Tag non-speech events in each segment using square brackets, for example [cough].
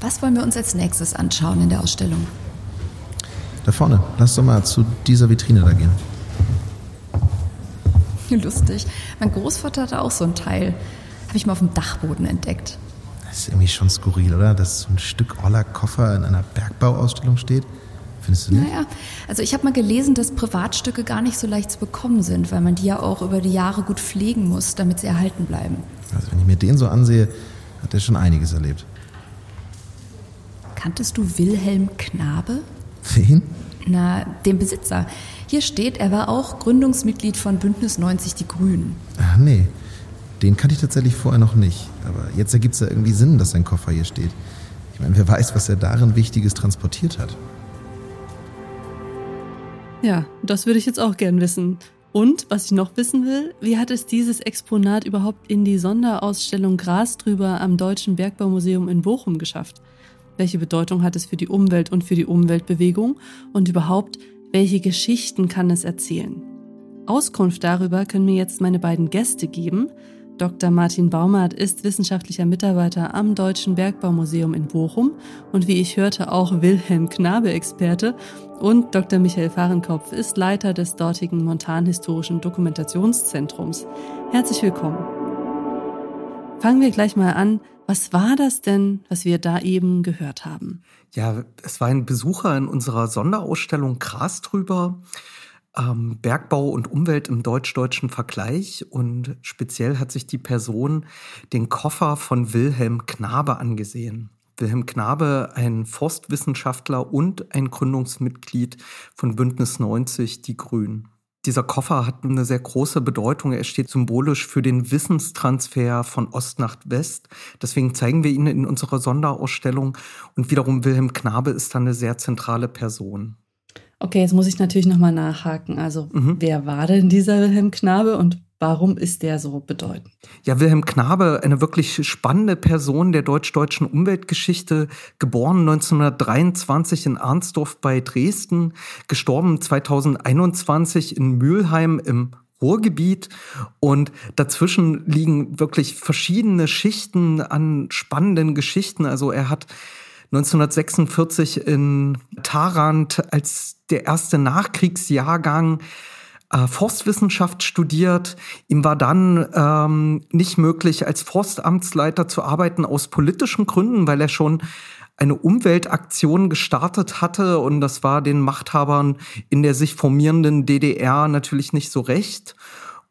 Was wollen wir uns als nächstes anschauen in der Ausstellung? Da vorne. Lass doch mal zu dieser Vitrine da gehen. [laughs] Lustig. Mein Großvater hatte auch so ein Teil. Habe ich mal auf dem Dachboden entdeckt. Das ist irgendwie schon skurril, oder? Dass so ein Stück oller Koffer in einer Bergbauausstellung steht. Findest du nicht? Naja, also ich habe mal gelesen, dass Privatstücke gar nicht so leicht zu bekommen sind, weil man die ja auch über die Jahre gut pflegen muss, damit sie erhalten bleiben. Also wenn ich mir den so ansehe, hat er schon einiges erlebt. Kanntest du Wilhelm Knabe? Wen? Na, den Besitzer. Hier steht, er war auch Gründungsmitglied von Bündnis 90 Die Grünen. Ach nee, den kannte ich tatsächlich vorher noch nicht. Aber jetzt ergibt es ja irgendwie Sinn, dass sein Koffer hier steht. Ich meine, wer weiß, was er darin Wichtiges transportiert hat. Ja, das würde ich jetzt auch gern wissen. Und was ich noch wissen will, wie hat es dieses Exponat überhaupt in die Sonderausstellung Gras drüber am Deutschen Bergbaumuseum in Bochum geschafft? Welche Bedeutung hat es für die Umwelt und für die Umweltbewegung? Und überhaupt, welche Geschichten kann es erzählen? Auskunft darüber können mir jetzt meine beiden Gäste geben. Dr. Martin Baumert ist wissenschaftlicher Mitarbeiter am Deutschen Bergbaumuseum in Bochum und wie ich hörte auch Wilhelm Knabe-Experte und Dr. Michael Fahrenkopf ist Leiter des dortigen Montanhistorischen Dokumentationszentrums. Herzlich willkommen. Fangen wir gleich mal an. Was war das denn, was wir da eben gehört haben? Ja, es war ein Besucher in unserer Sonderausstellung Gras drüber ähm, Bergbau und Umwelt im deutsch-deutschen Vergleich und speziell hat sich die Person den Koffer von Wilhelm Knabe angesehen. Wilhelm Knabe, ein Forstwissenschaftler und ein Gründungsmitglied von Bündnis 90 Die Grünen. Dieser Koffer hat eine sehr große Bedeutung. Er steht symbolisch für den Wissenstransfer von Ost nach West. Deswegen zeigen wir ihn in unserer Sonderausstellung. Und wiederum Wilhelm Knabe ist dann eine sehr zentrale Person. Okay, jetzt muss ich natürlich nochmal nachhaken. Also, mhm. wer war denn dieser Wilhelm Knabe und warum ist der so bedeutend? Ja, Wilhelm Knabe, eine wirklich spannende Person der deutsch-deutschen Umweltgeschichte, geboren 1923 in Arnsdorf bei Dresden, gestorben 2021 in Mülheim im Ruhrgebiet und dazwischen liegen wirklich verschiedene Schichten an spannenden Geschichten. Also er hat 1946 in Tarant als der erste Nachkriegsjahrgang äh, Forstwissenschaft studiert. Ihm war dann ähm, nicht möglich, als Forstamtsleiter zu arbeiten aus politischen Gründen, weil er schon eine Umweltaktion gestartet hatte und das war den Machthabern in der sich formierenden DDR natürlich nicht so recht.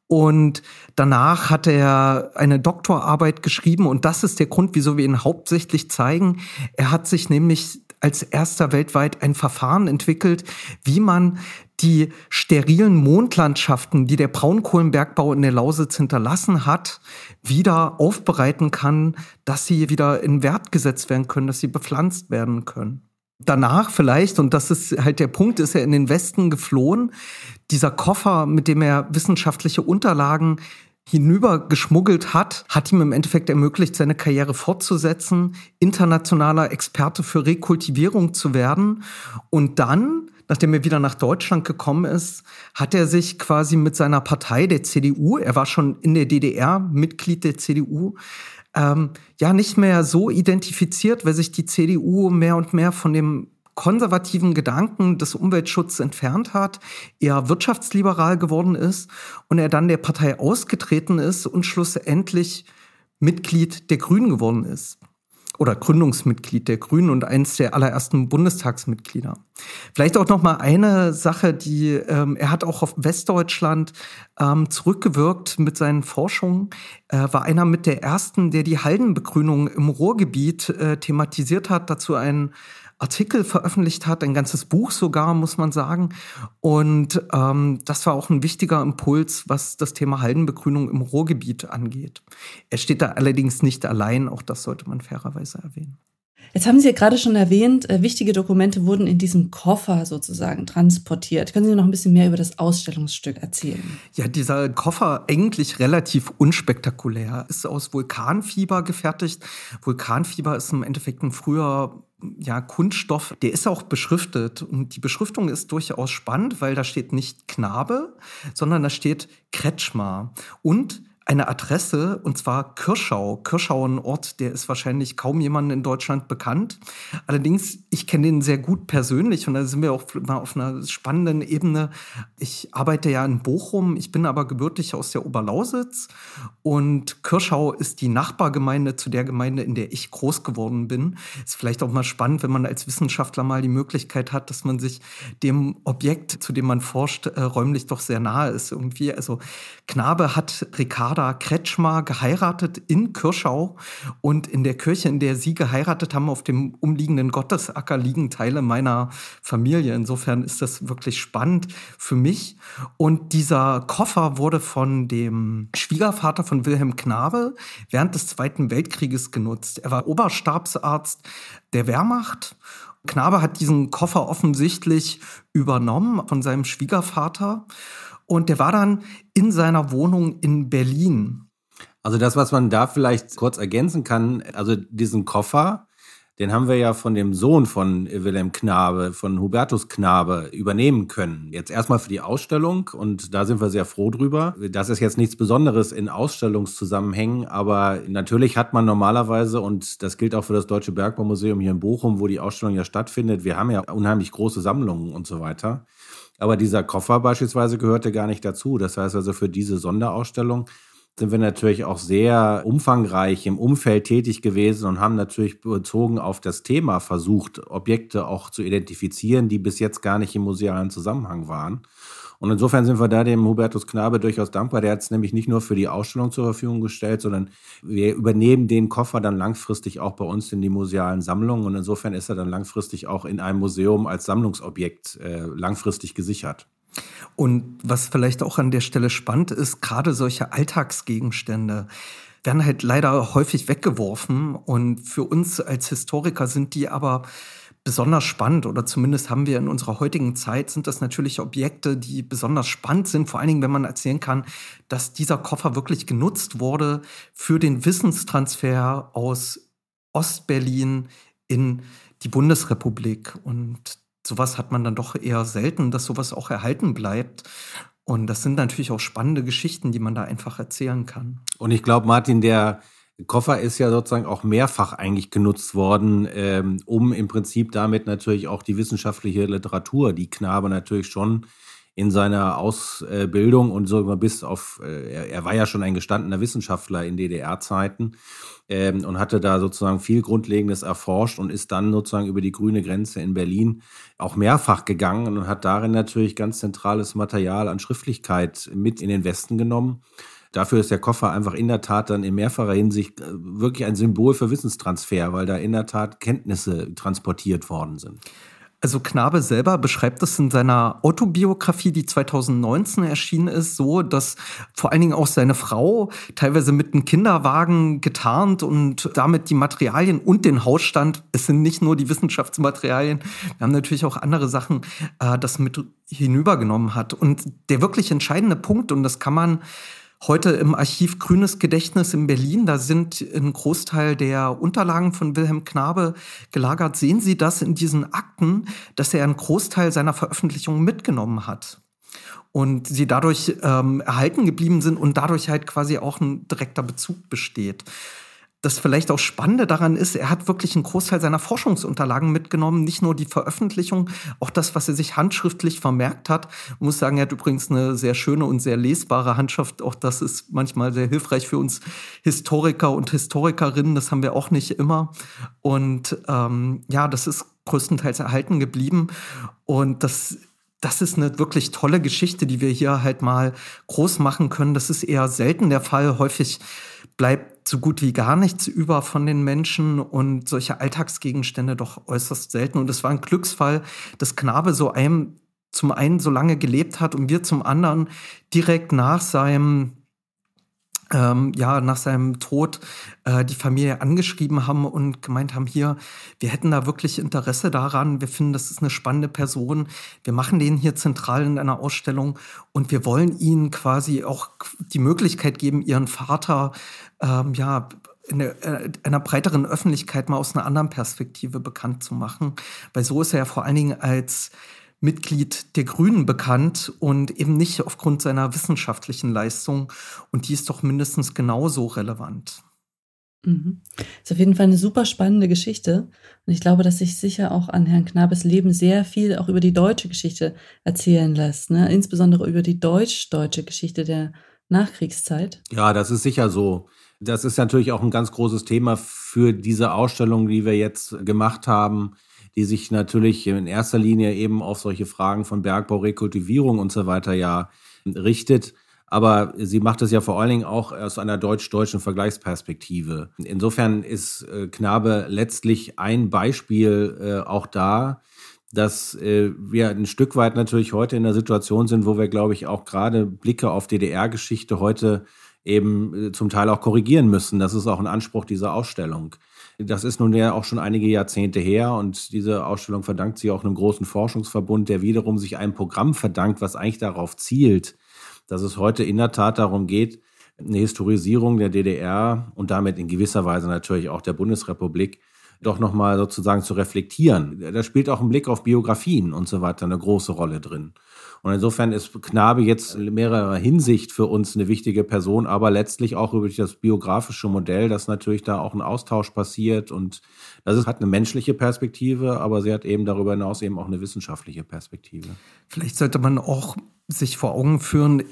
Und danach hat er eine Doktorarbeit geschrieben und das ist der Grund, wieso wir ihn hauptsächlich zeigen. Er hat sich nämlich als erster weltweit ein Verfahren entwickelt, wie man die sterilen Mondlandschaften, die der Braunkohlenbergbau in der Lausitz hinterlassen hat, wieder aufbereiten kann, dass sie wieder in Wert gesetzt werden können, dass sie bepflanzt werden können. Danach vielleicht, und das ist halt der Punkt, ist er in den Westen geflohen. Dieser Koffer, mit dem er wissenschaftliche Unterlagen hinüber geschmuggelt hat, hat ihm im Endeffekt ermöglicht, seine Karriere fortzusetzen, internationaler Experte für Rekultivierung zu werden. Und dann, nachdem er wieder nach Deutschland gekommen ist, hat er sich quasi mit seiner Partei, der CDU, er war schon in der DDR Mitglied der CDU, ähm, ja nicht mehr so identifiziert, weil sich die CDU mehr und mehr von dem konservativen Gedanken des Umweltschutzes entfernt hat, eher wirtschaftsliberal geworden ist und er dann der Partei ausgetreten ist und schlussendlich Mitglied der Grünen geworden ist oder Gründungsmitglied der Grünen und eins der allerersten Bundestagsmitglieder. Vielleicht auch noch mal eine Sache, die ähm, er hat auch auf Westdeutschland ähm, zurückgewirkt mit seinen Forschungen. Er war einer mit der ersten, der die Haldenbegrünung im Ruhrgebiet äh, thematisiert hat. Dazu ein Artikel veröffentlicht hat, ein ganzes Buch sogar, muss man sagen. Und ähm, das war auch ein wichtiger Impuls, was das Thema Haldenbegrünung im Ruhrgebiet angeht. Er steht da allerdings nicht allein, auch das sollte man fairerweise erwähnen. Jetzt haben Sie ja gerade schon erwähnt, äh, wichtige Dokumente wurden in diesem Koffer sozusagen transportiert. Können Sie noch ein bisschen mehr über das Ausstellungsstück erzählen? Ja, dieser Koffer eigentlich relativ unspektakulär. Ist aus Vulkanfieber gefertigt. Vulkanfieber ist im Endeffekt ein früher ja, Kunststoff, der ist auch beschriftet. Und die Beschriftung ist durchaus spannend, weil da steht nicht Knabe, sondern da steht Kretschmer. Und eine Adresse, und zwar Kirschau. Kirschau, ein Ort, der ist wahrscheinlich kaum jemandem in Deutschland bekannt. Allerdings, ich kenne den sehr gut persönlich und da sind wir auch mal auf einer spannenden Ebene. Ich arbeite ja in Bochum, ich bin aber gebürtig aus der Oberlausitz und Kirschau ist die Nachbargemeinde zu der Gemeinde, in der ich groß geworden bin. Ist vielleicht auch mal spannend, wenn man als Wissenschaftler mal die Möglichkeit hat, dass man sich dem Objekt, zu dem man forscht, äh, räumlich doch sehr nahe ist irgendwie. Also Knabe hat Ricarda Kretschmer geheiratet in Kirschau und in der Kirche, in der sie geheiratet haben, auf dem umliegenden Gottesacker liegen Teile meiner Familie. Insofern ist das wirklich spannend für mich. Und dieser Koffer wurde von dem Schwiegervater von Wilhelm Knabe während des Zweiten Weltkrieges genutzt. Er war Oberstabsarzt der Wehrmacht Knabe hat diesen Koffer offensichtlich übernommen von seinem Schwiegervater und der war dann in seiner Wohnung in Berlin. Also das, was man da vielleicht kurz ergänzen kann, also diesen Koffer, den haben wir ja von dem Sohn von Wilhelm Knabe, von Hubertus Knabe, übernehmen können. Jetzt erstmal für die Ausstellung und da sind wir sehr froh drüber. Das ist jetzt nichts Besonderes in Ausstellungszusammenhängen, aber natürlich hat man normalerweise, und das gilt auch für das Deutsche Bergbaumuseum hier in Bochum, wo die Ausstellung ja stattfindet, wir haben ja unheimlich große Sammlungen und so weiter. Aber dieser Koffer beispielsweise gehörte gar nicht dazu. Das heißt also für diese Sonderausstellung sind wir natürlich auch sehr umfangreich im Umfeld tätig gewesen und haben natürlich bezogen auf das Thema versucht, Objekte auch zu identifizieren, die bis jetzt gar nicht im musealen Zusammenhang waren. Und insofern sind wir da dem Hubertus Knabe durchaus dankbar. Der hat es nämlich nicht nur für die Ausstellung zur Verfügung gestellt, sondern wir übernehmen den Koffer dann langfristig auch bei uns in die musealen Sammlungen. Und insofern ist er dann langfristig auch in einem Museum als Sammlungsobjekt äh, langfristig gesichert. Und was vielleicht auch an der Stelle spannend ist, gerade solche Alltagsgegenstände werden halt leider häufig weggeworfen. Und für uns als Historiker sind die aber besonders spannend oder zumindest haben wir in unserer heutigen Zeit sind das natürlich Objekte, die besonders spannend sind, vor allen Dingen, wenn man erzählen kann, dass dieser Koffer wirklich genutzt wurde für den Wissenstransfer aus Ostberlin in die Bundesrepublik. Und sowas hat man dann doch eher selten, dass sowas auch erhalten bleibt. Und das sind natürlich auch spannende Geschichten, die man da einfach erzählen kann. Und ich glaube, Martin, der Koffer ist ja sozusagen auch mehrfach eigentlich genutzt worden, ähm, um im Prinzip damit natürlich auch die wissenschaftliche Literatur, die Knabe natürlich schon in seiner Ausbildung und sogar bis auf, äh, er, er war ja schon ein gestandener Wissenschaftler in DDR-Zeiten ähm, und hatte da sozusagen viel Grundlegendes erforscht und ist dann sozusagen über die grüne Grenze in Berlin auch mehrfach gegangen und hat darin natürlich ganz zentrales Material an Schriftlichkeit mit in den Westen genommen. Dafür ist der Koffer einfach in der Tat dann in mehrfacher Hinsicht äh, wirklich ein Symbol für Wissenstransfer, weil da in der Tat Kenntnisse transportiert worden sind. Also Knabe selber beschreibt es in seiner Autobiografie, die 2019 erschienen ist, so, dass vor allen Dingen auch seine Frau teilweise mit einem Kinderwagen getarnt und damit die Materialien und den Hausstand, es sind nicht nur die Wissenschaftsmaterialien, wir haben natürlich auch andere Sachen, äh, das mit hinübergenommen hat. Und der wirklich entscheidende Punkt, und das kann man Heute im Archiv Grünes Gedächtnis in Berlin, da sind ein Großteil der Unterlagen von Wilhelm Knabe gelagert. Sehen Sie das in diesen Akten, dass er einen Großteil seiner Veröffentlichungen mitgenommen hat? Und sie dadurch ähm, erhalten geblieben sind und dadurch halt quasi auch ein direkter Bezug besteht das vielleicht auch Spannende daran ist, er hat wirklich einen Großteil seiner Forschungsunterlagen mitgenommen, nicht nur die Veröffentlichung, auch das, was er sich handschriftlich vermerkt hat. Ich muss sagen, er hat übrigens eine sehr schöne und sehr lesbare Handschrift. Auch das ist manchmal sehr hilfreich für uns Historiker und Historikerinnen. Das haben wir auch nicht immer. Und ähm, ja, das ist größtenteils erhalten geblieben. Und das das ist eine wirklich tolle Geschichte, die wir hier halt mal groß machen können. Das ist eher selten der Fall. Häufig bleibt so gut wie gar nichts über von den Menschen und solche Alltagsgegenstände doch äußerst selten. Und es war ein Glücksfall, dass Knabe so einem zum einen so lange gelebt hat und wir zum anderen direkt nach seinem ähm, ja, nach seinem Tod äh, die Familie angeschrieben haben und gemeint haben, hier, wir hätten da wirklich Interesse daran, wir finden, das ist eine spannende Person, wir machen den hier zentral in einer Ausstellung und wir wollen ihnen quasi auch die Möglichkeit geben, ihren Vater ähm, ja in äh, einer breiteren Öffentlichkeit mal aus einer anderen Perspektive bekannt zu machen. Weil so ist er ja vor allen Dingen als Mitglied der Grünen bekannt und eben nicht aufgrund seiner wissenschaftlichen Leistung. Und die ist doch mindestens genauso relevant. Mhm. Ist auf jeden Fall eine super spannende Geschichte. Und ich glaube, dass sich sicher auch an Herrn Knabes Leben sehr viel auch über die deutsche Geschichte erzählen lässt. Ne? Insbesondere über die deutsch-deutsche Geschichte der Nachkriegszeit. Ja, das ist sicher so. Das ist natürlich auch ein ganz großes Thema für diese Ausstellung, die wir jetzt gemacht haben, die sich natürlich in erster Linie eben auf solche Fragen von Bergbau, Rekultivierung und so weiter ja richtet. Aber sie macht es ja vor allen Dingen auch aus einer deutsch-deutschen Vergleichsperspektive. Insofern ist äh, Knabe letztlich ein Beispiel äh, auch da, dass äh, wir ein Stück weit natürlich heute in der Situation sind, wo wir, glaube ich, auch gerade Blicke auf DDR-Geschichte heute eben zum Teil auch korrigieren müssen. Das ist auch ein Anspruch dieser Ausstellung. Das ist nun ja auch schon einige Jahrzehnte her und diese Ausstellung verdankt sie auch einem großen Forschungsverbund, der wiederum sich einem Programm verdankt, was eigentlich darauf zielt, dass es heute in der Tat darum geht, eine Historisierung der DDR und damit in gewisser Weise natürlich auch der Bundesrepublik doch nochmal sozusagen zu reflektieren. Da spielt auch ein Blick auf Biografien und so weiter eine große Rolle drin. Und insofern ist Knabe jetzt in mehrerer Hinsicht für uns eine wichtige Person, aber letztlich auch über das biografische Modell, dass natürlich da auch ein Austausch passiert und das hat eine menschliche Perspektive, aber sie hat eben darüber hinaus eben auch eine wissenschaftliche Perspektive. Vielleicht sollte man auch sich vor Augen führen,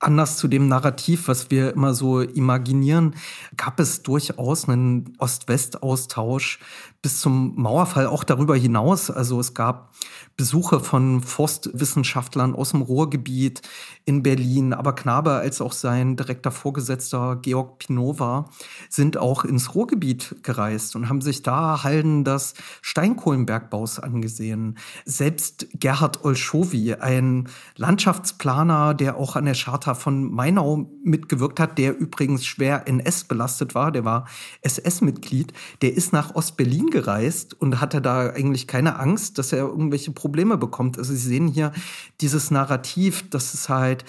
anders zu dem Narrativ, was wir immer so imaginieren, gab es durchaus einen Ost-West-Austausch bis zum Mauerfall auch darüber hinaus. Also es gab Besuche von Forstwissenschaftlern aus dem Ruhrgebiet in Berlin, aber Knabe als auch sein direkter Vorgesetzter Georg Pinova sind auch ins Ruhrgebiet gereist und haben sich da Halden des Steinkohlenbergbaus angesehen. Selbst Gerhard Olschowi, ein Landschaftsplaner, der auch an der Charta von Mainau mitgewirkt hat, der übrigens schwer NS belastet war, der war SS-Mitglied, der ist nach Ostberlin gereist und hatte da eigentlich keine Angst, dass er irgendwelche Probleme bekommt. Also Sie sehen hier dieses Narrativ, dass es halt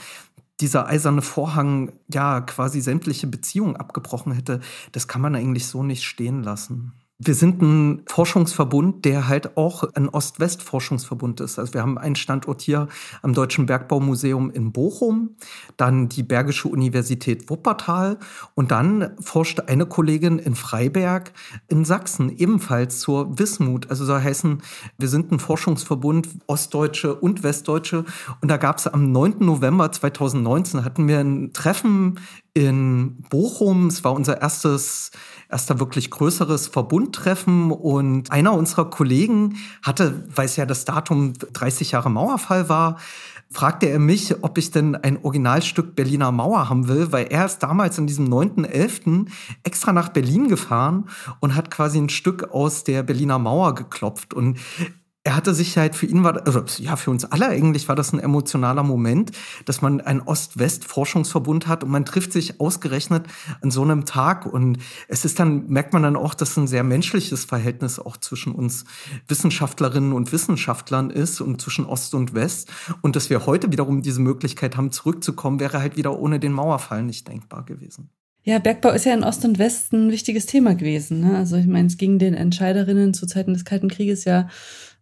dieser eiserne Vorhang ja quasi sämtliche Beziehungen abgebrochen hätte. Das kann man eigentlich so nicht stehen lassen. Wir sind ein Forschungsverbund, der halt auch ein Ost-West-Forschungsverbund ist. Also wir haben einen Standort hier am Deutschen Bergbaumuseum in Bochum, dann die Bergische Universität Wuppertal und dann forscht eine Kollegin in Freiberg in Sachsen ebenfalls zur Wismut. Also so heißen, wir sind ein Forschungsverbund Ostdeutsche und Westdeutsche und da gab es am 9. November 2019 hatten wir ein Treffen in Bochum. Es war unser erstes erster wirklich größeres Verbundtreffen und einer unserer Kollegen hatte, weil es ja das Datum 30 Jahre Mauerfall war, fragte er mich, ob ich denn ein Originalstück Berliner Mauer haben will, weil er ist damals in diesem 9.11. extra nach Berlin gefahren und hat quasi ein Stück aus der Berliner Mauer geklopft. Und er hatte sich halt für ihn war, also ja, für uns alle eigentlich war das ein emotionaler Moment, dass man einen Ost-West-Forschungsverbund hat und man trifft sich ausgerechnet an so einem Tag und es ist dann, merkt man dann auch, dass ein sehr menschliches Verhältnis auch zwischen uns Wissenschaftlerinnen und Wissenschaftlern ist und zwischen Ost und West und dass wir heute wiederum diese Möglichkeit haben, zurückzukommen, wäre halt wieder ohne den Mauerfall nicht denkbar gewesen. Ja, Bergbau ist ja in Ost und West ein wichtiges Thema gewesen. Ne? Also ich meine, es ging den Entscheiderinnen zu Zeiten des Kalten Krieges ja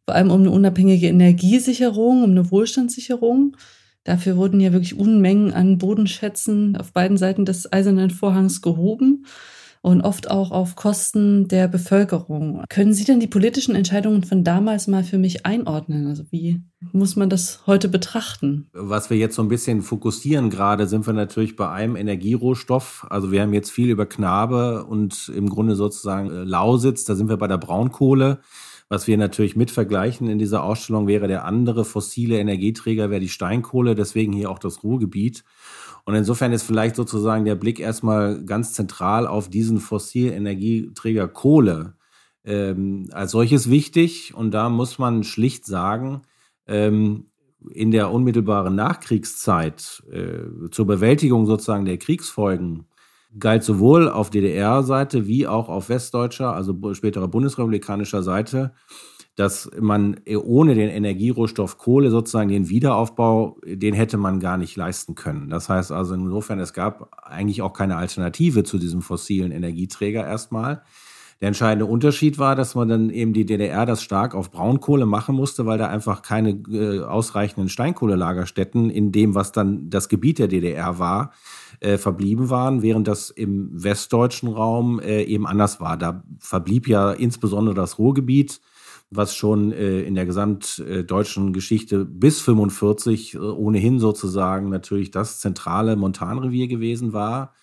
vor allem um eine unabhängige Energiesicherung, um eine Wohlstandssicherung. Dafür wurden ja wirklich Unmengen an Bodenschätzen auf beiden Seiten des Eisernen Vorhangs gehoben und oft auch auf Kosten der Bevölkerung. Können Sie denn die politischen Entscheidungen von damals mal für mich einordnen? Also wie muss man das heute betrachten? Was wir jetzt so ein bisschen fokussieren gerade, sind wir natürlich bei einem Energierohstoff. Also wir haben jetzt viel über Knabe und im Grunde sozusagen äh, Lausitz, da sind wir bei der Braunkohle. Was wir natürlich mit vergleichen in dieser Ausstellung wäre der andere fossile Energieträger, wäre die Steinkohle, deswegen hier auch das Ruhrgebiet. Und insofern ist vielleicht sozusagen der Blick erstmal ganz zentral auf diesen fossilen Energieträger Kohle ähm, als solches wichtig. Und da muss man schlicht sagen, ähm, in der unmittelbaren Nachkriegszeit äh, zur Bewältigung sozusagen der Kriegsfolgen galt sowohl auf DDR-Seite wie auch auf westdeutscher, also späterer bundesrepublikanischer Seite, dass man ohne den Energierohstoff Kohle sozusagen den Wiederaufbau, den hätte man gar nicht leisten können. Das heißt also insofern, es gab eigentlich auch keine Alternative zu diesem fossilen Energieträger erstmal. Der entscheidende Unterschied war, dass man dann eben die DDR das stark auf Braunkohle machen musste, weil da einfach keine äh, ausreichenden Steinkohlelagerstätten in dem, was dann das Gebiet der DDR war, äh, verblieben waren, während das im westdeutschen Raum äh, eben anders war. Da verblieb ja insbesondere das Ruhrgebiet, was schon äh, in der gesamtdeutschen Geschichte bis 45 äh, ohnehin sozusagen natürlich das zentrale Montanrevier gewesen war.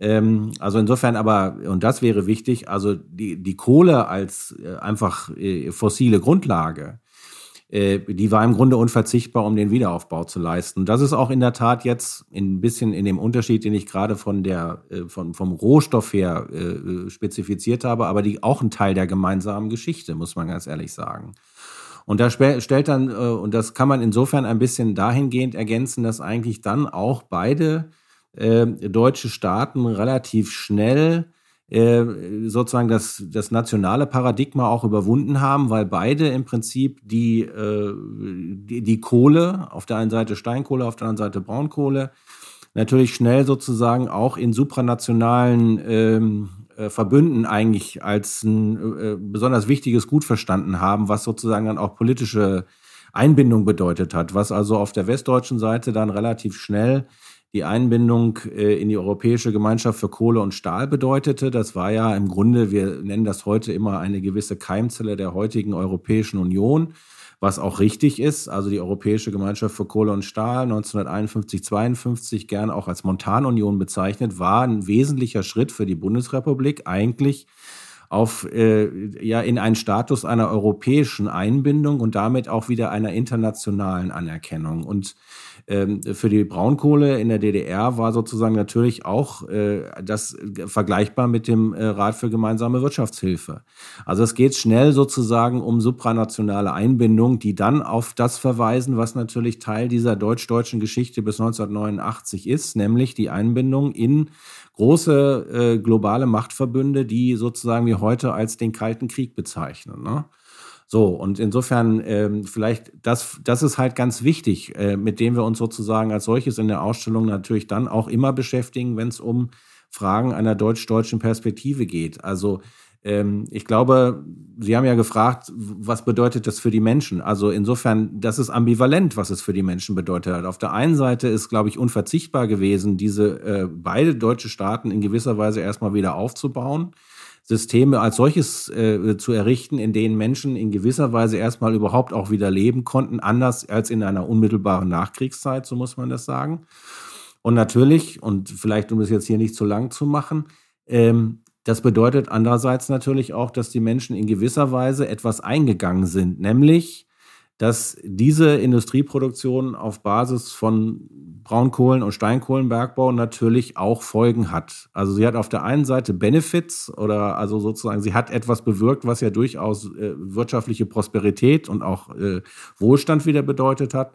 Ähm, also insofern aber, und das wäre wichtig, also die, die Kohle als äh, einfach äh, fossile Grundlage, äh, die war im Grunde unverzichtbar, um den Wiederaufbau zu leisten. Das ist auch in der Tat jetzt ein bisschen in dem Unterschied, den ich gerade von der, äh, von, vom Rohstoff her äh, spezifiziert habe, aber die auch ein Teil der gemeinsamen Geschichte, muss man ganz ehrlich sagen. Und da stellt dann, äh, und das kann man insofern ein bisschen dahingehend ergänzen, dass eigentlich dann auch beide äh, deutsche Staaten relativ schnell äh, sozusagen das, das nationale Paradigma auch überwunden haben, weil beide im Prinzip die, äh, die, die Kohle, auf der einen Seite Steinkohle, auf der anderen Seite Braunkohle, natürlich schnell sozusagen auch in supranationalen ähm, äh, Verbünden eigentlich als ein äh, besonders wichtiges Gut verstanden haben, was sozusagen dann auch politische Einbindung bedeutet hat, was also auf der westdeutschen Seite dann relativ schnell die Einbindung äh, in die Europäische Gemeinschaft für Kohle und Stahl bedeutete. Das war ja im Grunde, wir nennen das heute immer eine gewisse Keimzelle der heutigen Europäischen Union, was auch richtig ist. Also die Europäische Gemeinschaft für Kohle und Stahl 1951, 52 gern auch als Montanunion bezeichnet, war ein wesentlicher Schritt für die Bundesrepublik eigentlich auf äh, ja in einen Status einer europäischen Einbindung und damit auch wieder einer internationalen Anerkennung und ähm, für die Braunkohle in der DDR war sozusagen natürlich auch äh, das vergleichbar mit dem äh, Rat für gemeinsame Wirtschaftshilfe. Also es geht schnell sozusagen um supranationale Einbindung, die dann auf das verweisen, was natürlich Teil dieser deutsch-deutschen Geschichte bis 1989 ist, nämlich die Einbindung in große äh, globale Machtverbünde, die sozusagen wir heute als den Kalten Krieg bezeichnen. Ne? So, und insofern ähm, vielleicht, das, das ist halt ganz wichtig, äh, mit dem wir uns sozusagen als solches in der Ausstellung natürlich dann auch immer beschäftigen, wenn es um Fragen einer deutsch-deutschen Perspektive geht. Also ähm, ich glaube, Sie haben ja gefragt, was bedeutet das für die Menschen? Also insofern, das ist ambivalent, was es für die Menschen bedeutet hat. Auf der einen Seite ist, glaube ich, unverzichtbar gewesen, diese äh, beide deutsche Staaten in gewisser Weise erstmal wieder aufzubauen. Systeme als solches äh, zu errichten, in denen Menschen in gewisser Weise erstmal überhaupt auch wieder leben konnten, anders als in einer unmittelbaren Nachkriegszeit, so muss man das sagen. Und natürlich, und vielleicht um es jetzt hier nicht zu lang zu machen, ähm, das bedeutet andererseits natürlich auch, dass die Menschen in gewisser Weise etwas eingegangen sind, nämlich dass diese Industrieproduktion auf Basis von Braunkohlen- und Steinkohlenbergbau natürlich auch Folgen hat. Also sie hat auf der einen Seite Benefits oder also sozusagen sie hat etwas bewirkt, was ja durchaus äh, wirtschaftliche Prosperität und auch äh, Wohlstand wieder bedeutet hat.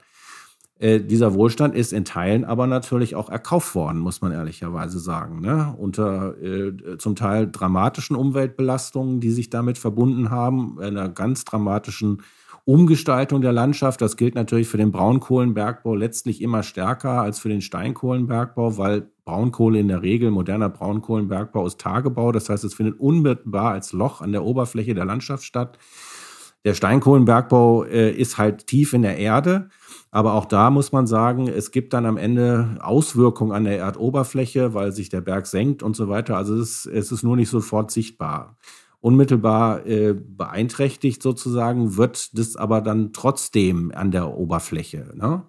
Äh, dieser Wohlstand ist in Teilen aber natürlich auch erkauft worden, muss man ehrlicherweise sagen. Ne? Unter äh, zum Teil dramatischen Umweltbelastungen, die sich damit verbunden haben, einer ganz dramatischen Umgestaltung der Landschaft. Das gilt natürlich für den Braunkohlenbergbau letztlich immer stärker als für den Steinkohlenbergbau, weil Braunkohle in der Regel, moderner Braunkohlenbergbau ist Tagebau. Das heißt, es findet unmittelbar als Loch an der Oberfläche der Landschaft statt. Der Steinkohlenbergbau äh, ist halt tief in der Erde. Aber auch da muss man sagen, es gibt dann am Ende Auswirkungen an der Erdoberfläche, weil sich der Berg senkt und so weiter. Also es ist, es ist nur nicht sofort sichtbar unmittelbar äh, beeinträchtigt sozusagen, wird das aber dann trotzdem an der Oberfläche. Ne?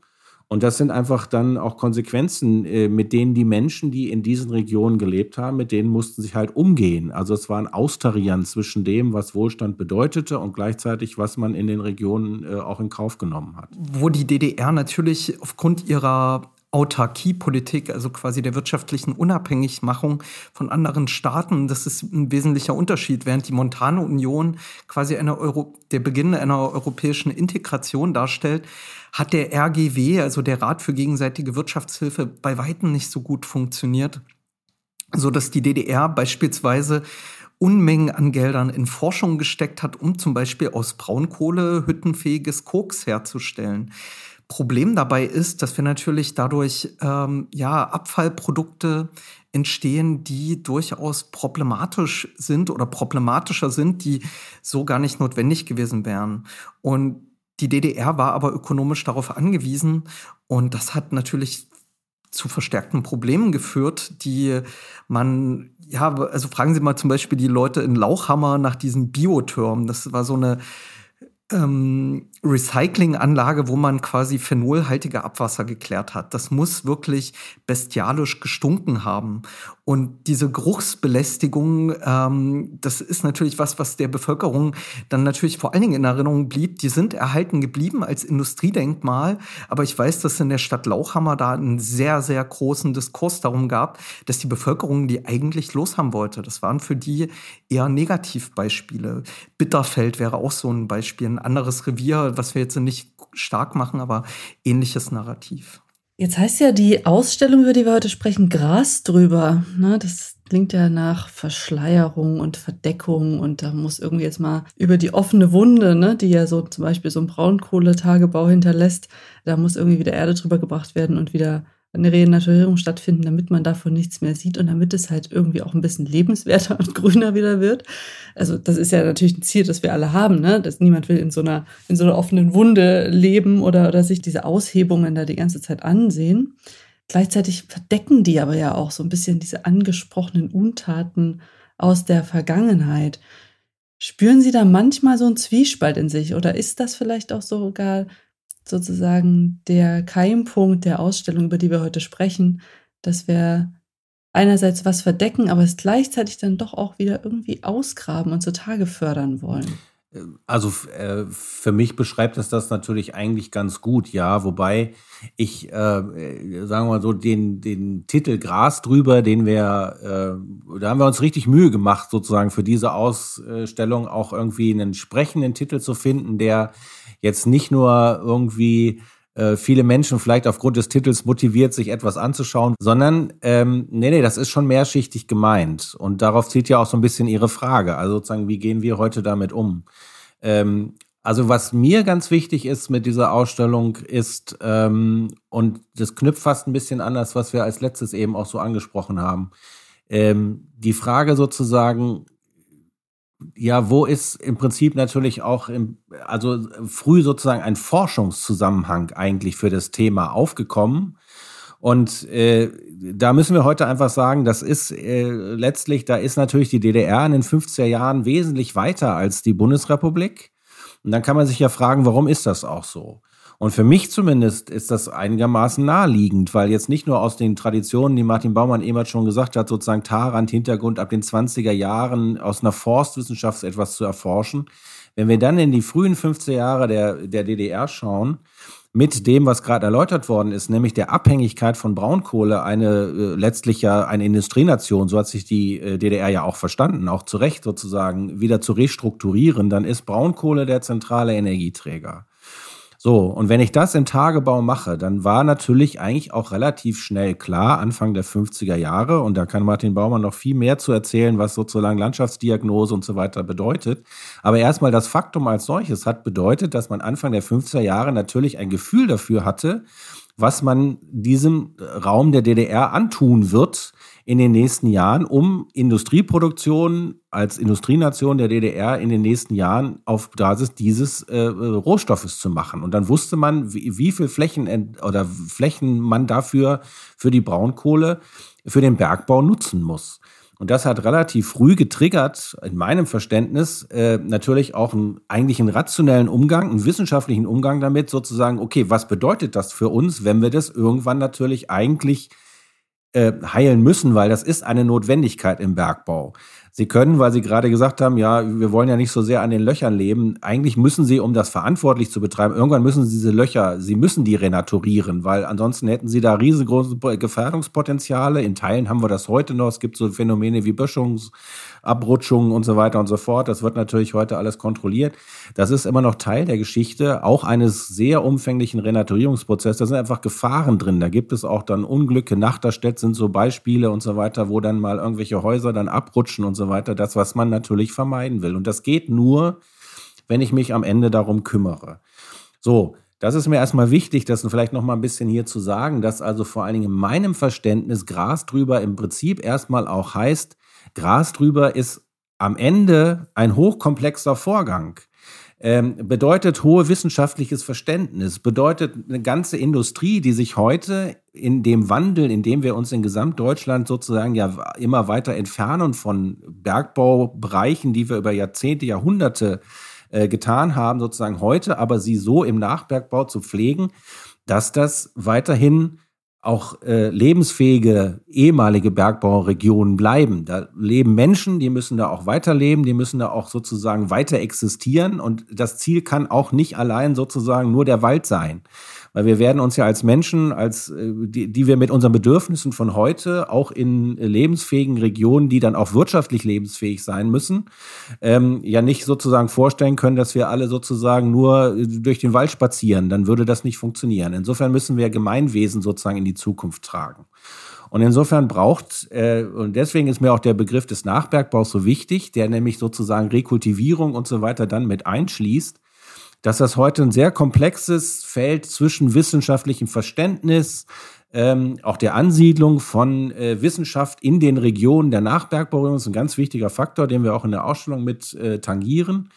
Und das sind einfach dann auch Konsequenzen, äh, mit denen die Menschen, die in diesen Regionen gelebt haben, mit denen mussten sich halt umgehen. Also es war ein Austarieren zwischen dem, was Wohlstand bedeutete und gleichzeitig, was man in den Regionen äh, auch in Kauf genommen hat. Wo die DDR natürlich aufgrund ihrer Autarkiepolitik, also quasi der wirtschaftlichen Unabhängigmachung von anderen Staaten. Das ist ein wesentlicher Unterschied, während die Montane Union quasi eine Euro der Beginn einer europäischen Integration darstellt, hat der RGW, also der Rat für gegenseitige Wirtschaftshilfe, bei weitem nicht so gut funktioniert, so dass die DDR beispielsweise Unmengen an Geldern in Forschung gesteckt hat, um zum Beispiel aus Braunkohle hüttenfähiges Koks herzustellen. Problem dabei ist, dass wir natürlich dadurch ähm, ja Abfallprodukte entstehen, die durchaus problematisch sind oder problematischer sind, die so gar nicht notwendig gewesen wären. Und die DDR war aber ökonomisch darauf angewiesen und das hat natürlich zu verstärkten Problemen geführt, die man, ja, also fragen Sie mal zum Beispiel die Leute in Lauchhammer nach diesen Biotürmen. Das war so eine ähm, Recyclinganlage, wo man quasi phenolhaltige Abwasser geklärt hat. Das muss wirklich bestialisch gestunken haben. Und diese Geruchsbelästigung, ähm, das ist natürlich was, was der Bevölkerung dann natürlich vor allen Dingen in Erinnerung blieb. Die sind erhalten geblieben als Industriedenkmal. Aber ich weiß, dass in der Stadt Lauchhammer da einen sehr, sehr großen Diskurs darum gab, dass die Bevölkerung die eigentlich loshaben wollte. Das waren für die eher Negativbeispiele. Bitterfeld wäre auch so ein Beispiel, ein anderes Revier, was wir jetzt nicht stark machen, aber ähnliches Narrativ. Jetzt heißt ja die Ausstellung, über die wir heute sprechen, Gras drüber. Ne, das klingt ja nach Verschleierung und Verdeckung und da muss irgendwie jetzt mal über die offene Wunde, ne, die ja so zum Beispiel so ein Braunkohletagebau hinterlässt, da muss irgendwie wieder Erde drüber gebracht werden und wieder eine Renaturierung stattfinden, damit man davon nichts mehr sieht und damit es halt irgendwie auch ein bisschen lebenswerter [laughs] und grüner wieder wird. Also das ist ja natürlich ein Ziel, das wir alle haben, ne? Dass niemand will in so einer, in so einer offenen Wunde leben oder, oder sich diese Aushebungen da die ganze Zeit ansehen. Gleichzeitig verdecken die aber ja auch so ein bisschen diese angesprochenen Untaten aus der Vergangenheit. Spüren Sie da manchmal so einen Zwiespalt in sich oder ist das vielleicht auch sogar sozusagen der Keimpunkt der Ausstellung, über die wir heute sprechen, dass wir einerseits was verdecken, aber es gleichzeitig dann doch auch wieder irgendwie ausgraben und zutage fördern wollen. Also äh, für mich beschreibt es das natürlich eigentlich ganz gut, ja. Wobei ich, äh, sagen wir mal so, den, den Titel Gras drüber, den wir, äh, da haben wir uns richtig Mühe gemacht, sozusagen für diese Ausstellung auch irgendwie einen entsprechenden Titel zu finden, der jetzt nicht nur irgendwie äh, viele Menschen vielleicht aufgrund des Titels motiviert, sich etwas anzuschauen, sondern ähm, nee, nee, das ist schon mehrschichtig gemeint. Und darauf zieht ja auch so ein bisschen Ihre Frage. Also sozusagen, wie gehen wir heute damit um? Ähm, also was mir ganz wichtig ist mit dieser Ausstellung ist, ähm, und das knüpft fast ein bisschen an das, was wir als letztes eben auch so angesprochen haben, ähm, die Frage sozusagen, ja, wo ist im Prinzip natürlich auch im, also früh sozusagen ein Forschungszusammenhang eigentlich für das Thema aufgekommen. Und äh, da müssen wir heute einfach sagen, das ist äh, letztlich, da ist natürlich die DDR in den 50er Jahren wesentlich weiter als die Bundesrepublik. Und dann kann man sich ja fragen, warum ist das auch so? Und für mich zumindest ist das einigermaßen naheliegend, weil jetzt nicht nur aus den Traditionen, die Martin Baumann eben schon gesagt hat, sozusagen Tarant, Hintergrund ab den 20er Jahren aus einer Forstwissenschaft etwas zu erforschen. Wenn wir dann in die frühen 50er Jahre der, der DDR schauen, mit dem, was gerade erläutert worden ist, nämlich der Abhängigkeit von Braunkohle, eine äh, letztlich ja eine Industrienation, so hat sich die äh, DDR ja auch verstanden, auch zu Recht sozusagen wieder zu restrukturieren, dann ist Braunkohle der zentrale Energieträger. So, und wenn ich das im Tagebau mache, dann war natürlich eigentlich auch relativ schnell klar, Anfang der 50er Jahre, und da kann Martin Baumann noch viel mehr zu erzählen, was sozusagen Landschaftsdiagnose und so weiter bedeutet. Aber erstmal das Faktum als solches hat bedeutet, dass man Anfang der 50er Jahre natürlich ein Gefühl dafür hatte, was man diesem Raum der DDR antun wird, in den nächsten Jahren, um Industrieproduktion als Industrienation der DDR in den nächsten Jahren auf Basis dieses äh, Rohstoffes zu machen. Und dann wusste man, wie, wie viel Flächen oder Flächen man dafür für die Braunkohle, für den Bergbau nutzen muss. Und das hat relativ früh getriggert, in meinem Verständnis, äh, natürlich auch einen, eigentlich einen rationellen Umgang, einen wissenschaftlichen Umgang damit, sozusagen, okay, was bedeutet das für uns, wenn wir das irgendwann natürlich eigentlich äh, heilen müssen, weil das ist eine Notwendigkeit im Bergbau. Sie können, weil Sie gerade gesagt haben, ja, wir wollen ja nicht so sehr an den Löchern leben. Eigentlich müssen Sie, um das verantwortlich zu betreiben, irgendwann müssen Sie diese Löcher, Sie müssen die renaturieren, weil ansonsten hätten Sie da riesengroße Gefährdungspotenziale. In Teilen haben wir das heute noch. Es gibt so Phänomene wie Böschungs- Abrutschungen und so weiter und so fort. Das wird natürlich heute alles kontrolliert. Das ist immer noch Teil der Geschichte, auch eines sehr umfänglichen Renaturierungsprozesses. Da sind einfach Gefahren drin. Da gibt es auch dann Unglücke. Nachterstedt sind so Beispiele und so weiter, wo dann mal irgendwelche Häuser dann abrutschen und so weiter. Das, was man natürlich vermeiden will. Und das geht nur, wenn ich mich am Ende darum kümmere. So, Das ist mir erstmal wichtig, das vielleicht noch mal ein bisschen hier zu sagen, dass also vor allen Dingen in meinem Verständnis Gras drüber im Prinzip erstmal auch heißt, Gras drüber ist am Ende ein hochkomplexer Vorgang. Ähm, bedeutet hohe wissenschaftliches Verständnis, bedeutet eine ganze Industrie, die sich heute in dem Wandel, in dem wir uns in Gesamtdeutschland sozusagen ja immer weiter entfernen von Bergbaubereichen, die wir über Jahrzehnte, Jahrhunderte äh, getan haben, sozusagen heute, aber sie so im Nachbergbau zu pflegen, dass das weiterhin auch äh, lebensfähige ehemalige Bergbauregionen bleiben. Da leben Menschen, die müssen da auch weiterleben, die müssen da auch sozusagen weiter existieren. Und das Ziel kann auch nicht allein sozusagen nur der Wald sein. Weil wir werden uns ja als Menschen, als äh, die, die wir mit unseren Bedürfnissen von heute auch in lebensfähigen Regionen, die dann auch wirtschaftlich lebensfähig sein müssen, ähm, ja nicht sozusagen vorstellen können, dass wir alle sozusagen nur äh, durch den Wald spazieren. Dann würde das nicht funktionieren. Insofern müssen wir Gemeinwesen sozusagen in die Zukunft tragen. Und insofern braucht, äh, und deswegen ist mir auch der Begriff des Nachbergbaus so wichtig, der nämlich sozusagen Rekultivierung und so weiter dann mit einschließt, dass das heute ein sehr komplexes Feld zwischen wissenschaftlichem Verständnis, ähm, auch der Ansiedlung von äh, Wissenschaft in den Regionen der Nachbergbauregion ist ein ganz wichtiger Faktor, den wir auch in der Ausstellung mit äh, tangieren,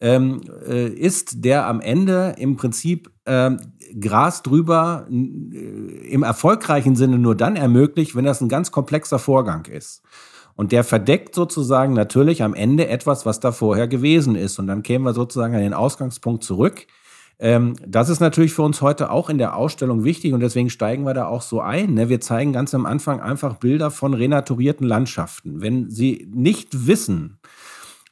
ähm, äh, ist, der am Ende im Prinzip ähm, Gras drüber äh, im erfolgreichen Sinne nur dann ermöglicht, wenn das ein ganz komplexer Vorgang ist. Und der verdeckt sozusagen natürlich am Ende etwas, was da vorher gewesen ist. Und dann kämen wir sozusagen an den Ausgangspunkt zurück. Ähm, das ist natürlich für uns heute auch in der Ausstellung wichtig und deswegen steigen wir da auch so ein. Ne? Wir zeigen ganz am Anfang einfach Bilder von renaturierten Landschaften. Wenn Sie nicht wissen,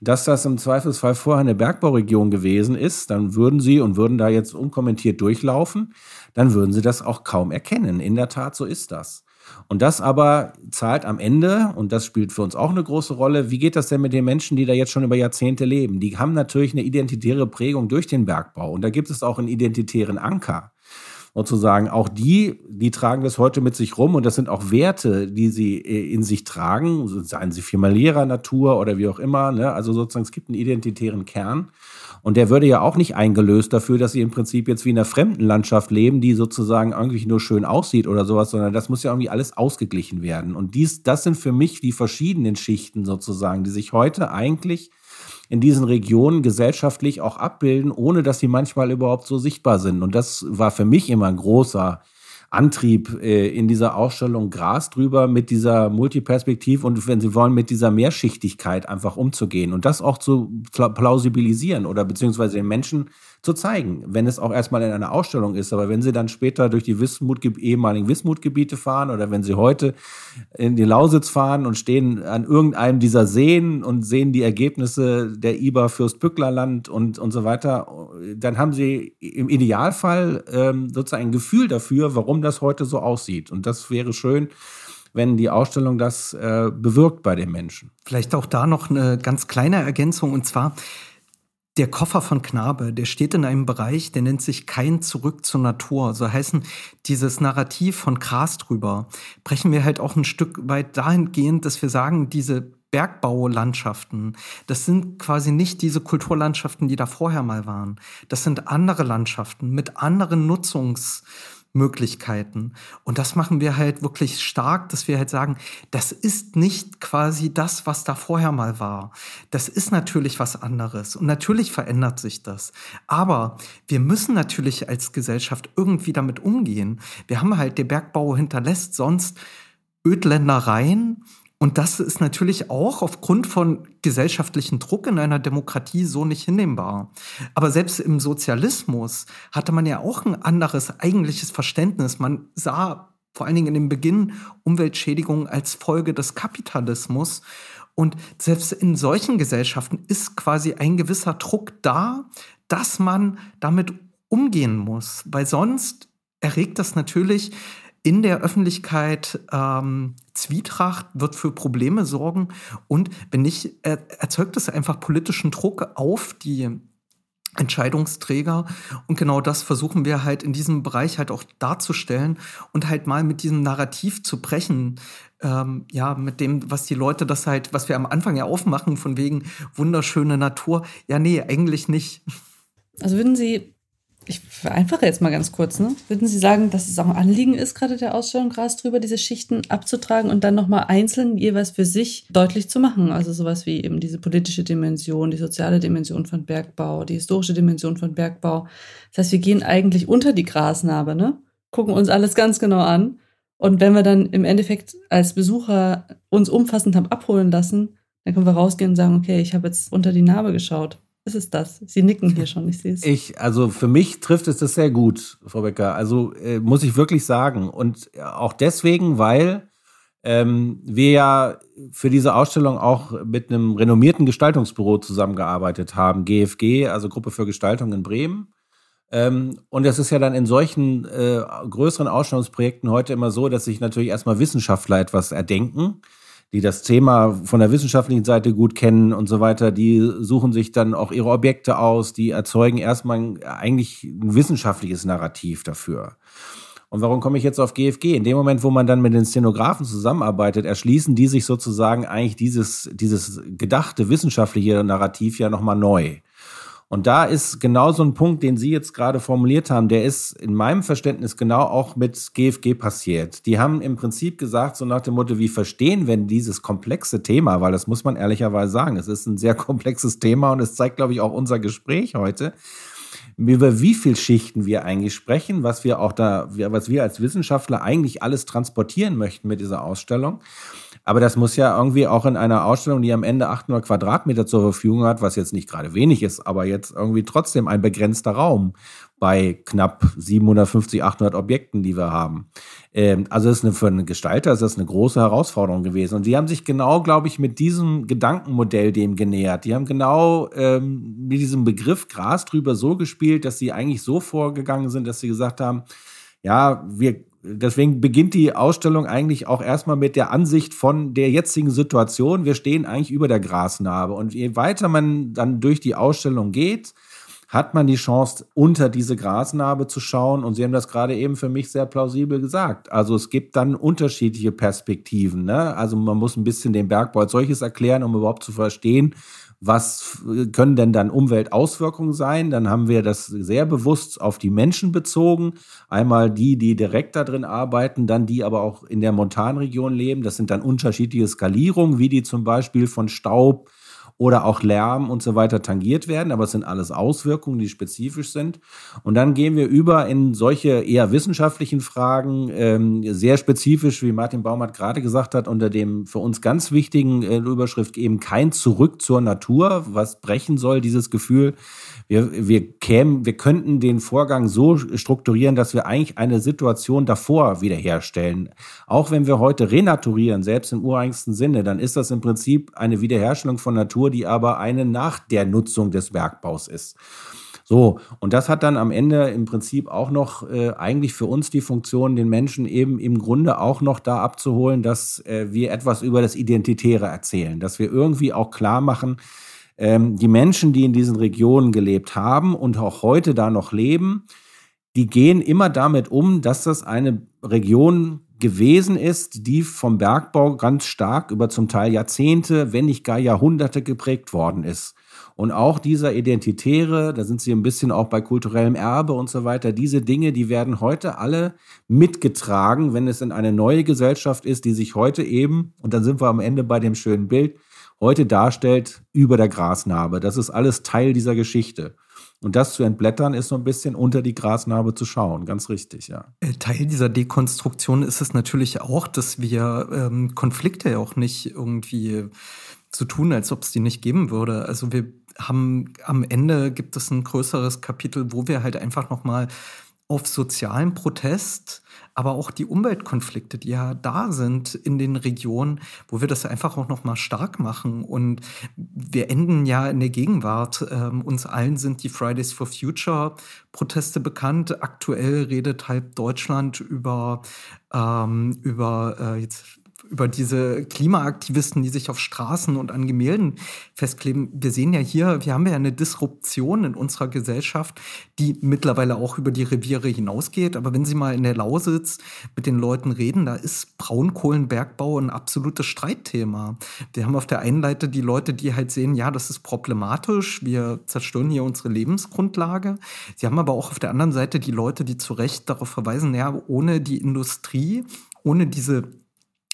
dass das im Zweifelsfall vorher eine Bergbauregion gewesen ist, dann würden Sie und würden da jetzt unkommentiert durchlaufen, dann würden Sie das auch kaum erkennen. In der Tat, so ist das. Und das aber zahlt am Ende, und das spielt für uns auch eine große Rolle, wie geht das denn mit den Menschen, die da jetzt schon über Jahrzehnte leben? Die haben natürlich eine identitäre Prägung durch den Bergbau. Und da gibt es auch einen identitären Anker. Sozusagen auch die, die tragen das heute mit sich rum und das sind auch Werte, die sie äh, in sich tragen, seien sie familiärer Natur oder wie auch immer. Ne? Also sozusagen, es gibt einen identitären Kern. Und der würde ja auch nicht eingelöst dafür, dass sie im Prinzip jetzt wie in einer fremden Landschaft leben, die sozusagen irgendwie nur schön aussieht oder sowas, sondern das muss ja irgendwie alles ausgeglichen werden. Und dies, das sind für mich die verschiedenen Schichten sozusagen, die sich heute eigentlich in diesen Regionen gesellschaftlich auch abbilden, ohne dass sie manchmal überhaupt so sichtbar sind. Und das war für mich immer ein großer Antrieb äh, in dieser Ausstellung Gras drüber mit dieser Multiperspektiv und wenn Sie wollen, mit dieser Mehrschichtigkeit einfach umzugehen und das auch zu plausibilisieren oder beziehungsweise den Menschen zu zeigen, wenn es auch erstmal in einer Ausstellung ist. Aber wenn Sie dann später durch die Wismut, ehemaligen Wismutgebiete fahren oder wenn Sie heute in die Lausitz fahren und stehen an irgendeinem dieser Seen und sehen die Ergebnisse der IBA Fürstbücklerland und, und so weiter, dann haben Sie im Idealfall ähm, sozusagen ein Gefühl dafür, warum das heute so aussieht. Und das wäre schön, wenn die Ausstellung das äh, bewirkt bei den Menschen. Vielleicht auch da noch eine ganz kleine Ergänzung und zwar der Koffer von Knabe, der steht in einem Bereich, der nennt sich kein Zurück zur Natur. So heißen dieses Narrativ von Gras drüber. Brechen wir halt auch ein Stück weit dahingehend, dass wir sagen, diese Bergbaulandschaften, das sind quasi nicht diese Kulturlandschaften, die da vorher mal waren. Das sind andere Landschaften mit anderen Nutzungs, Möglichkeiten. Und das machen wir halt wirklich stark, dass wir halt sagen, das ist nicht quasi das, was da vorher mal war. Das ist natürlich was anderes. Und natürlich verändert sich das. Aber wir müssen natürlich als Gesellschaft irgendwie damit umgehen. Wir haben halt, der Bergbau hinterlässt sonst Ödländereien, und das ist natürlich auch aufgrund von gesellschaftlichen Druck in einer Demokratie so nicht hinnehmbar. Aber selbst im Sozialismus hatte man ja auch ein anderes eigentliches Verständnis. Man sah vor allen Dingen in dem Beginn Umweltschädigung als Folge des Kapitalismus. Und selbst in solchen Gesellschaften ist quasi ein gewisser Druck da, dass man damit umgehen muss. Weil sonst erregt das natürlich in der Öffentlichkeit ähm, Zwietracht, wird für Probleme sorgen und wenn nicht, er, erzeugt es einfach politischen Druck auf die Entscheidungsträger. Und genau das versuchen wir halt in diesem Bereich halt auch darzustellen und halt mal mit diesem Narrativ zu brechen. Ähm, ja, mit dem, was die Leute das halt, was wir am Anfang ja aufmachen, von wegen wunderschöne Natur. Ja, nee, eigentlich nicht. Also würden Sie ich vereinfache jetzt mal ganz kurz, ne? Würden Sie sagen, dass es auch ein Anliegen ist, gerade der Ausstellung Gras drüber, diese Schichten abzutragen und dann nochmal einzeln jeweils für sich deutlich zu machen? Also sowas wie eben diese politische Dimension, die soziale Dimension von Bergbau, die historische Dimension von Bergbau. Das heißt, wir gehen eigentlich unter die Grasnarbe, ne? Gucken uns alles ganz genau an. Und wenn wir dann im Endeffekt als Besucher uns umfassend haben abholen lassen, dann können wir rausgehen und sagen, okay, ich habe jetzt unter die Narbe geschaut. Was ist das? Sie nicken hier schon, ich sehe es. Ich, also für mich trifft es das sehr gut, Frau Becker. Also äh, muss ich wirklich sagen. Und auch deswegen, weil ähm, wir ja für diese Ausstellung auch mit einem renommierten Gestaltungsbüro zusammengearbeitet haben, GFG, also Gruppe für Gestaltung in Bremen. Ähm, und es ist ja dann in solchen äh, größeren Ausstellungsprojekten heute immer so, dass sich natürlich erstmal Wissenschaftler etwas erdenken die das Thema von der wissenschaftlichen Seite gut kennen und so weiter, die suchen sich dann auch ihre Objekte aus, die erzeugen erstmal eigentlich ein wissenschaftliches Narrativ dafür. Und warum komme ich jetzt auf GFG? In dem Moment, wo man dann mit den Szenografen zusammenarbeitet, erschließen die sich sozusagen eigentlich dieses, dieses gedachte wissenschaftliche Narrativ ja nochmal neu. Und da ist genau so ein Punkt, den Sie jetzt gerade formuliert haben, der ist in meinem Verständnis genau auch mit GFG passiert. Die haben im Prinzip gesagt, so nach dem Motto, wie verstehen wir dieses komplexe Thema, weil das muss man ehrlicherweise sagen, es ist ein sehr [laughs] komplexes Thema und es zeigt, glaube ich, auch unser Gespräch heute, über wie viel Schichten wir eigentlich sprechen, was wir auch da, was wir als Wissenschaftler eigentlich alles transportieren möchten mit dieser Ausstellung. Aber das muss ja irgendwie auch in einer Ausstellung, die am Ende 800 Quadratmeter zur Verfügung hat, was jetzt nicht gerade wenig ist, aber jetzt irgendwie trotzdem ein begrenzter Raum bei knapp 750, 800 Objekten, die wir haben. Ähm, also ist eine, für einen Gestalter ist das eine große Herausforderung gewesen. Und die haben sich genau, glaube ich, mit diesem Gedankenmodell dem genähert. Die haben genau ähm, mit diesem Begriff Gras drüber so gespielt, dass sie eigentlich so vorgegangen sind, dass sie gesagt haben, ja, wir deswegen beginnt die Ausstellung eigentlich auch erstmal mit der Ansicht von der jetzigen Situation. Wir stehen eigentlich über der Grasnarbe. Und je weiter man dann durch die Ausstellung geht, hat man die Chance, unter diese Grasnarbe zu schauen. Und Sie haben das gerade eben für mich sehr plausibel gesagt. Also es gibt dann unterschiedliche Perspektiven. Ne? Also man muss ein bisschen den Bergbau als solches erklären, um überhaupt zu verstehen, was können denn dann Umweltauswirkungen sein? Dann haben wir das sehr bewusst auf die Menschen bezogen. Einmal die, die direkt da drin arbeiten, dann die aber auch in der Montanregion leben. Das sind dann unterschiedliche Skalierungen, wie die zum Beispiel von Staub, oder auch Lärm und so weiter tangiert werden, aber es sind alles Auswirkungen, die spezifisch sind. Und dann gehen wir über in solche eher wissenschaftlichen Fragen, ähm, sehr spezifisch, wie Martin Baumert gerade gesagt hat, unter dem für uns ganz wichtigen äh, Überschrift eben kein Zurück zur Natur, was brechen soll, dieses Gefühl, wir, wir kämen, wir könnten den Vorgang so strukturieren, dass wir eigentlich eine Situation davor wiederherstellen. Auch wenn wir heute renaturieren, selbst im ureigensten Sinne, dann ist das im Prinzip eine Wiederherstellung von Natur, die aber eine nach der Nutzung des Bergbaus ist. So, und das hat dann am Ende im Prinzip auch noch äh, eigentlich für uns die Funktion, den Menschen eben im Grunde auch noch da abzuholen, dass äh, wir etwas über das Identitäre erzählen, dass wir irgendwie auch klar machen, ähm, die Menschen, die in diesen Regionen gelebt haben und auch heute da noch leben, die gehen immer damit um, dass das eine Region gewesen ist, die vom Bergbau ganz stark über zum Teil Jahrzehnte, wenn nicht gar Jahrhunderte geprägt worden ist. Und auch dieser Identitäre, da sind sie ein bisschen auch bei kulturellem Erbe und so weiter, diese Dinge, die werden heute alle mitgetragen, wenn es in eine neue Gesellschaft ist, die sich heute eben, und dann sind wir am Ende bei dem schönen Bild, heute darstellt über der Grasnarbe. Das ist alles Teil dieser Geschichte. Und das zu entblättern ist so ein bisschen unter die Grasnarbe zu schauen, ganz richtig, ja. Äh, Teil dieser Dekonstruktion ist es natürlich auch, dass wir ähm, Konflikte ja auch nicht irgendwie zu tun, als ob es die nicht geben würde. Also wir haben am Ende gibt es ein größeres Kapitel, wo wir halt einfach noch mal auf sozialen Protest aber auch die Umweltkonflikte, die ja da sind in den Regionen, wo wir das einfach auch noch mal stark machen. Und wir enden ja in der Gegenwart. Ähm, uns allen sind die Fridays for Future Proteste bekannt. Aktuell redet halb Deutschland über, ähm, über äh, jetzt über diese Klimaaktivisten, die sich auf Straßen und an Gemälden festkleben. Wir sehen ja hier, wir haben ja eine Disruption in unserer Gesellschaft, die mittlerweile auch über die Reviere hinausgeht. Aber wenn Sie mal in der Lausitz mit den Leuten reden, da ist Braunkohlenbergbau ein absolutes Streitthema. Wir haben auf der einen Seite die Leute, die halt sehen, ja, das ist problematisch, wir zerstören hier unsere Lebensgrundlage. Sie haben aber auch auf der anderen Seite die Leute, die zu Recht darauf verweisen, ja, ohne die Industrie, ohne diese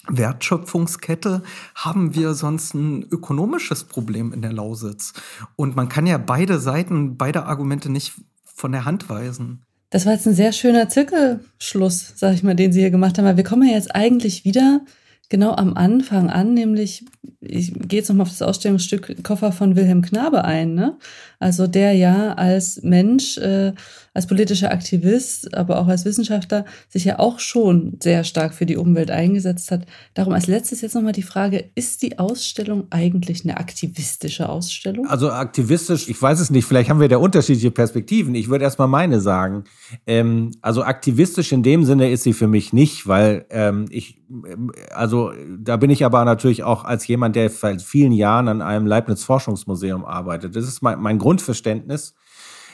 Wertschöpfungskette haben wir sonst ein ökonomisches Problem in der Lausitz. Und man kann ja beide Seiten, beide Argumente nicht von der Hand weisen. Das war jetzt ein sehr schöner Zirkelschluss, sag ich mal, den Sie hier gemacht haben. Weil wir kommen ja jetzt eigentlich wieder genau am Anfang an, nämlich, ich gehe jetzt nochmal auf das Ausstellungsstück Koffer von Wilhelm Knabe ein, ne? Also der ja als Mensch, äh, als politischer Aktivist, aber auch als Wissenschaftler sich ja auch schon sehr stark für die Umwelt eingesetzt hat. Darum als letztes jetzt nochmal die Frage, ist die Ausstellung eigentlich eine aktivistische Ausstellung? Also aktivistisch, ich weiß es nicht, vielleicht haben wir da unterschiedliche Perspektiven. Ich würde erstmal meine sagen. Ähm, also aktivistisch in dem Sinne ist sie für mich nicht, weil ähm, ich, also da bin ich aber natürlich auch als jemand, der seit vielen Jahren an einem Leibniz-Forschungsmuseum arbeitet. Das ist mein, mein Grundverständnis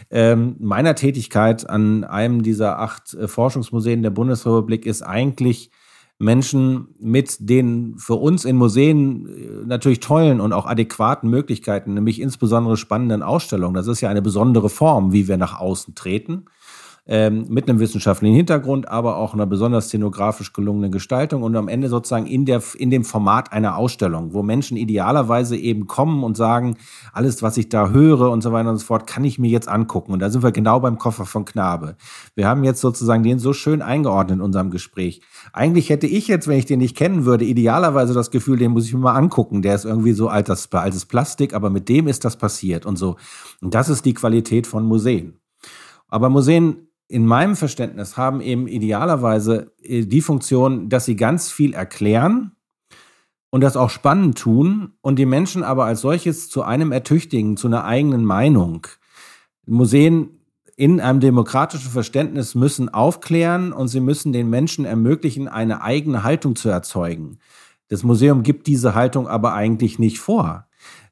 ähm, meiner Tätigkeit an einem dieser acht äh, Forschungsmuseen der Bundesrepublik ist eigentlich Menschen mit den für uns in Museen äh, natürlich tollen und auch adäquaten Möglichkeiten, nämlich insbesondere spannenden Ausstellungen. Das ist ja eine besondere Form, wie wir nach außen treten ähm, mit einem wissenschaftlichen Hintergrund, aber auch einer besonders szenografisch gelungenen Gestaltung und am Ende sozusagen in, der, in dem Format einer Ausstellung, wo Menschen idealerweise eben kommen und sagen, alles, was ich da höre und so weiter und so fort, kann ich mir jetzt angucken. Und da sind wir genau beim Koffer von Knabe. Wir haben jetzt sozusagen den so schön eingeordnet in unserem Gespräch. Eigentlich hätte ich jetzt, wenn ich den nicht kennen würde, idealerweise das Gefühl, den muss ich mir mal angucken. Der ist irgendwie so altes, altes Plastik, aber mit dem ist das passiert und so. Und das ist die Qualität von Museen. Aber Museen in meinem Verständnis haben eben idealerweise äh, die Funktion, dass sie ganz viel erklären und das auch spannend tun und die Menschen aber als solches zu einem ertüchtigen, zu einer eigenen Meinung. Museen in einem demokratischen Verständnis müssen aufklären und sie müssen den Menschen ermöglichen, eine eigene Haltung zu erzeugen. Das Museum gibt diese Haltung aber eigentlich nicht vor.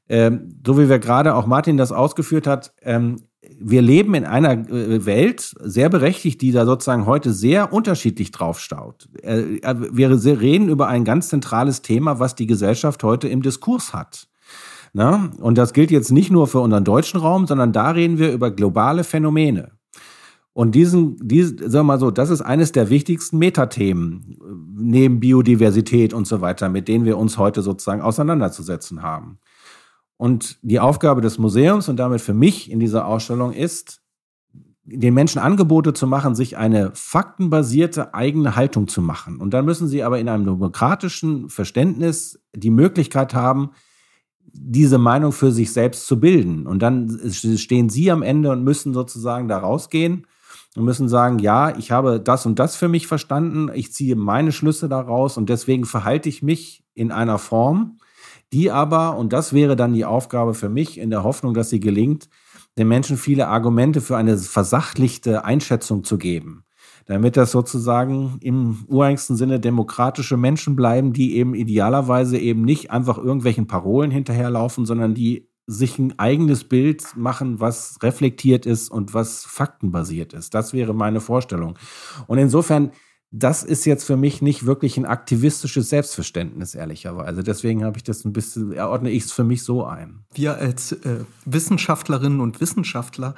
Ähm, so wie wir gerade auch Martin das ausgeführt hat, ähm, wir leben in einer äh, Welt, sehr berechtigt, die da sozusagen heute sehr unterschiedlich draufstaut. Äh, äh, wir reden über ein ganz zentrales Thema, was die Gesellschaft heute im Diskurs hat. Na? Und das gilt jetzt nicht nur für unseren deutschen Raum, sondern da reden wir über globale Phänomene. Und diesen, diesen, sagen wir mal so, das ist eines der wichtigsten Metathemen neben Biodiversität und so weiter, mit denen wir uns heute sozusagen auseinanderzusetzen haben. Und die Aufgabe des Museums und damit für mich in dieser Ausstellung ist, den Menschen Angebote zu machen, sich eine faktenbasierte eigene Haltung zu machen. Und dann müssen sie aber in einem demokratischen Verständnis die Möglichkeit haben, diese Meinung für sich selbst zu bilden. Und dann stehen sie am Ende und müssen sozusagen da rausgehen und müssen sagen, ja, ich habe das und das für mich verstanden, ich ziehe meine Schlüsse daraus und deswegen verhalte ich mich in einer Form, die aber, und das wäre dann die Aufgabe für mich, in der Hoffnung, dass sie gelingt, den Menschen viele Argumente für eine versachlichte Einschätzung zu geben. Damit das sozusagen im ureigensten Sinne demokratische Menschen bleiben, die eben idealerweise eben nicht einfach irgendwelchen Parolen hinterherlaufen, sondern die sich ein eigenes Bild machen, was reflektiert ist und was faktenbasiert ist. Das wäre meine Vorstellung. Und insofern das ist jetzt für mich nicht wirklich ein aktivistisches Selbstverständnis, ehrlicherweise. Deswegen habe ich das ein bisschen, erordne ich es für mich so ein. Wir als äh, Wissenschaftlerinnen und Wissenschaftler,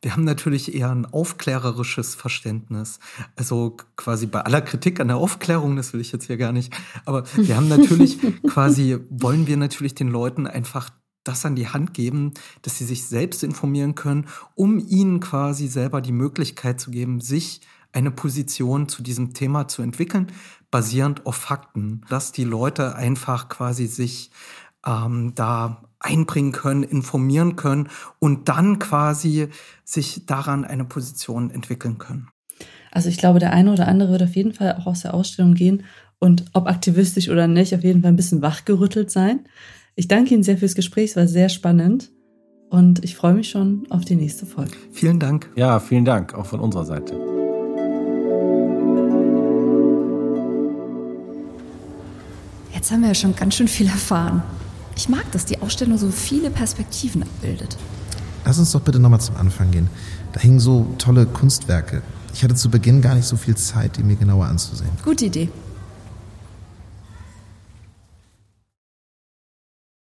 wir haben natürlich eher ein aufklärerisches Verständnis. Also quasi bei aller Kritik an der Aufklärung, das will ich jetzt hier gar nicht. Aber wir haben natürlich [laughs] quasi, wollen wir natürlich den Leuten einfach das an die Hand geben, dass sie sich selbst informieren können, um ihnen quasi selber die Möglichkeit zu geben, sich eine Position zu diesem Thema zu entwickeln, basierend auf Fakten, dass die Leute einfach quasi sich ähm, da einbringen können, informieren können und dann quasi sich daran eine Position entwickeln können. Also ich glaube, der eine oder andere wird auf jeden Fall auch aus der Ausstellung gehen und ob aktivistisch oder nicht, auf jeden Fall ein bisschen wachgerüttelt sein. Ich danke Ihnen sehr fürs Gespräch, es war sehr spannend und ich freue mich schon auf die nächste Folge. Vielen Dank. Ja, vielen Dank, auch von unserer Seite. Jetzt haben wir ja schon ganz schön viel erfahren. Ich mag, dass die Ausstellung so viele Perspektiven abbildet. Lass uns doch bitte nochmal zum Anfang gehen. Da hingen so tolle Kunstwerke. Ich hatte zu Beginn gar nicht so viel Zeit, die mir genauer anzusehen. Gute Idee.